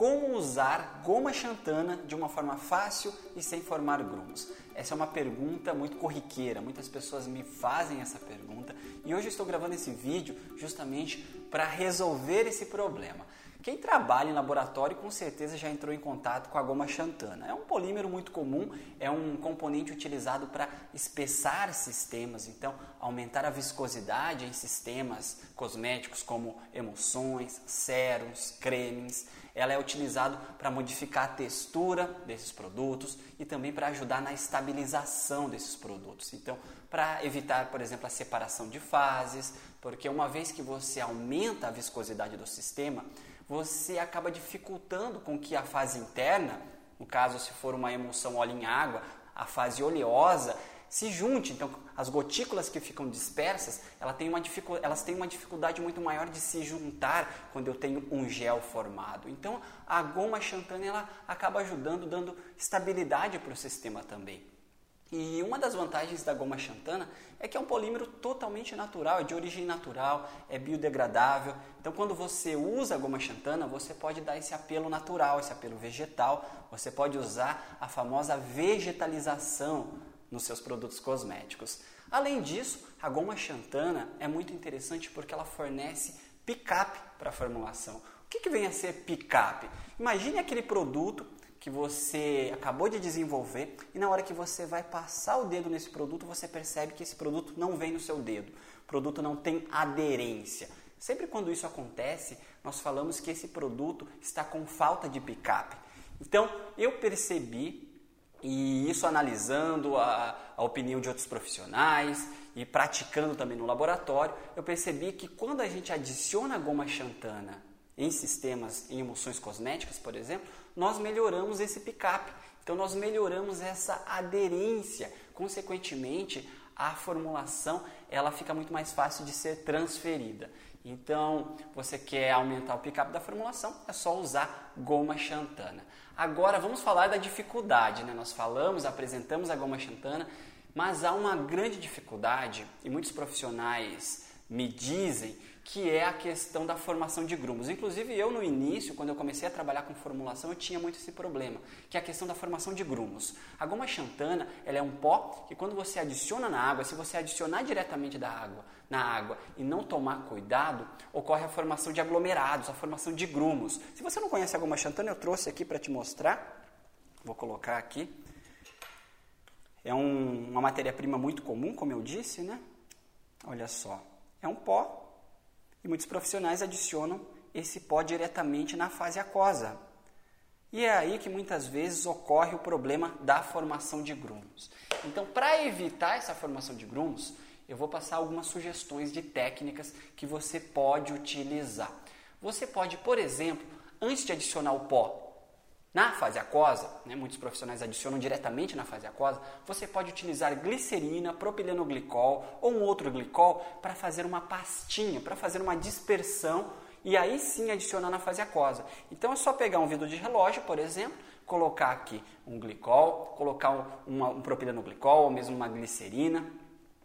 como usar goma xantana de uma forma fácil e sem formar grumos? Essa é uma pergunta muito corriqueira, muitas pessoas me fazem essa pergunta e hoje eu estou gravando esse vídeo justamente para resolver esse problema. Quem trabalha em laboratório com certeza já entrou em contato com a goma xantana. É um polímero muito comum, é um componente utilizado para espessar sistemas, então aumentar a viscosidade em sistemas cosméticos como emulsões, sérums, cremes. Ela é utilizado para modificar a textura desses produtos e também para ajudar na estabilização desses produtos. Então, para evitar, por exemplo, a separação de fases, porque uma vez que você aumenta a viscosidade do sistema, você acaba dificultando com que a fase interna, no caso se for uma emulsão óleo em água, a fase oleosa, se junte. Então, as gotículas que ficam dispersas, elas têm, uma elas têm uma dificuldade muito maior de se juntar quando eu tenho um gel formado. Então, a goma xantana ela acaba ajudando, dando estabilidade para o sistema também. E uma das vantagens da goma xantana é que é um polímero totalmente natural, é de origem natural, é biodegradável. Então, quando você usa a goma xantana, você pode dar esse apelo natural, esse apelo vegetal. Você pode usar a famosa vegetalização nos seus produtos cosméticos. Além disso, a goma xantana é muito interessante porque ela fornece picape para a formulação. O que, que vem a ser picape? Imagine aquele produto que você acabou de desenvolver e na hora que você vai passar o dedo nesse produto, você percebe que esse produto não vem no seu dedo. O produto não tem aderência. Sempre quando isso acontece, nós falamos que esse produto está com falta de picape. Então, eu percebi, e isso analisando a, a opinião de outros profissionais e praticando também no laboratório, eu percebi que quando a gente adiciona goma xantana em sistemas, em emulsões cosméticas, por exemplo, nós melhoramos esse picape. Então nós melhoramos essa aderência. Consequentemente, a formulação ela fica muito mais fácil de ser transferida. Então, você quer aumentar o picape da formulação, é só usar goma xantana. Agora vamos falar da dificuldade, né? Nós falamos, apresentamos a goma xantana, mas há uma grande dificuldade e muitos profissionais me dizem que é a questão da formação de grumos. Inclusive eu no início, quando eu comecei a trabalhar com formulação, eu tinha muito esse problema, que é a questão da formação de grumos. A goma xantana, ela é um pó que quando você adiciona na água, se você adicionar diretamente da água, na água e não tomar cuidado, ocorre a formação de aglomerados, a formação de grumos. Se você não conhece a goma xantana, eu trouxe aqui para te mostrar. Vou colocar aqui. É um, uma matéria-prima muito comum, como eu disse, né? Olha só. É um pó e muitos profissionais adicionam esse pó diretamente na fase aquosa. E é aí que muitas vezes ocorre o problema da formação de grumos. Então, para evitar essa formação de grumos, eu vou passar algumas sugestões de técnicas que você pode utilizar. Você pode, por exemplo, antes de adicionar o pó na fase aquosa, né, muitos profissionais adicionam diretamente na fase aquosa, você pode utilizar glicerina, propilenoglicol ou um outro glicol para fazer uma pastinha, para fazer uma dispersão e aí sim adicionar na fase aquosa. Então é só pegar um vidro de relógio, por exemplo, colocar aqui um glicol, colocar um, um propilenoglicol ou mesmo uma glicerina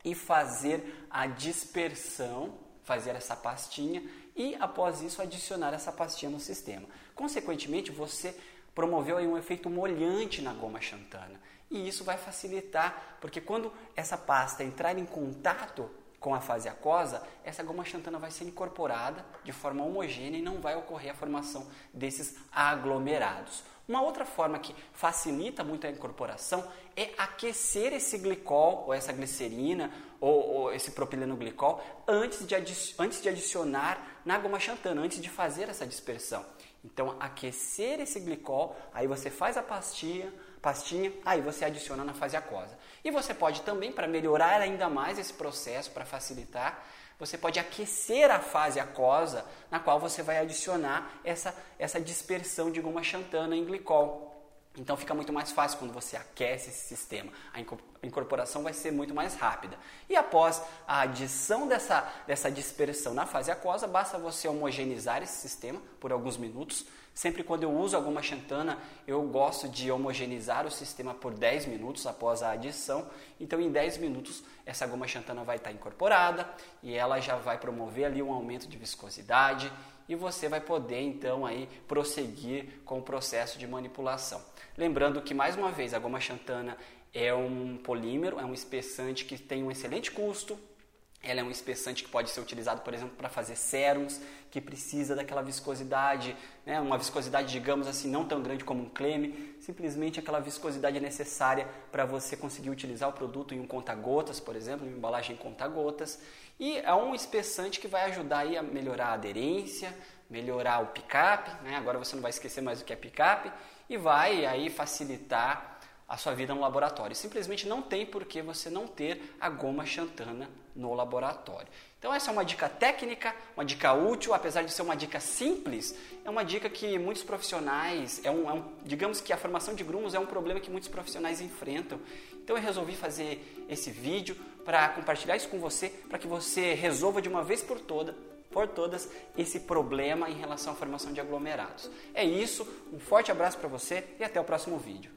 e fazer a dispersão, fazer essa pastinha e após isso adicionar essa pastinha no sistema. Consequentemente, você promoveu aí um efeito molhante na goma xantana. E isso vai facilitar, porque quando essa pasta entrar em contato com a fase aquosa, essa goma xantana vai ser incorporada de forma homogênea e não vai ocorrer a formação desses aglomerados. Uma outra forma que facilita muito a incorporação é aquecer esse glicol, ou essa glicerina, ou, ou esse propilenoglicol, antes de, antes de adicionar na goma xantana, antes de fazer essa dispersão. Então, aquecer esse glicol, aí você faz a pastinha, pastinha, aí você adiciona na fase aquosa. E você pode também, para melhorar ainda mais esse processo, para facilitar, você pode aquecer a fase aquosa, na qual você vai adicionar essa, essa dispersão de goma xantana em glicol. Então fica muito mais fácil quando você aquece esse sistema. A incorporação vai ser muito mais rápida. E após a adição dessa, dessa dispersão na fase aquosa, basta você homogeneizar esse sistema por alguns minutos. Sempre quando eu uso alguma xantana, eu gosto de homogeneizar o sistema por 10 minutos após a adição. Então, em 10 minutos, essa goma xantana vai estar incorporada e ela já vai promover ali um aumento de viscosidade e você vai poder então aí prosseguir com o processo de manipulação. Lembrando que mais uma vez a goma xantana é um polímero, é um espessante que tem um excelente custo, ela é um espessante que pode ser utilizado, por exemplo, para fazer sérums, que precisa daquela viscosidade, né? uma viscosidade, digamos assim, não tão grande como um creme, simplesmente aquela viscosidade necessária para você conseguir utilizar o produto em um conta-gotas, por exemplo, em uma embalagem conta-gotas. E é um espessante que vai ajudar aí a melhorar a aderência, melhorar o picape, né? agora você não vai esquecer mais o que é picape, e vai aí facilitar a sua vida no laboratório. Simplesmente não tem por que você não ter a goma xantana no laboratório. Então essa é uma dica técnica, uma dica útil, apesar de ser uma dica simples, é uma dica que muitos profissionais, é um, é um, digamos que a formação de grumos é um problema que muitos profissionais enfrentam. Então eu resolvi fazer esse vídeo para compartilhar isso com você, para que você resolva de uma vez por toda por todas esse problema em relação à formação de aglomerados. É isso, um forte abraço para você e até o próximo vídeo.